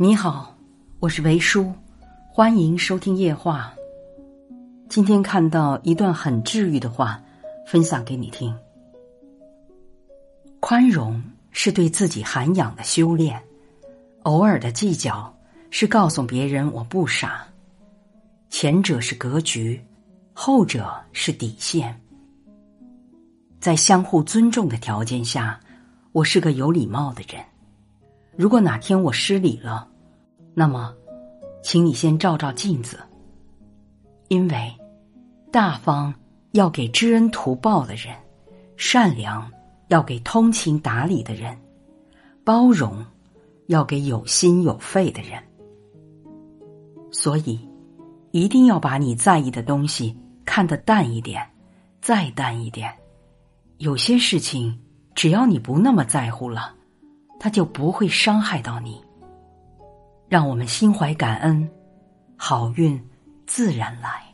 你好，我是维叔，欢迎收听夜话。今天看到一段很治愈的话，分享给你听。宽容是对自己涵养的修炼，偶尔的计较是告诉别人我不傻。前者是格局，后者是底线。在相互尊重的条件下，我是个有礼貌的人。如果哪天我失礼了，那么，请你先照照镜子。因为，大方要给知恩图报的人，善良要给通情达理的人，包容要给有心有肺的人。所以，一定要把你在意的东西看得淡一点，再淡一点。有些事情，只要你不那么在乎了。他就不会伤害到你。让我们心怀感恩，好运自然来。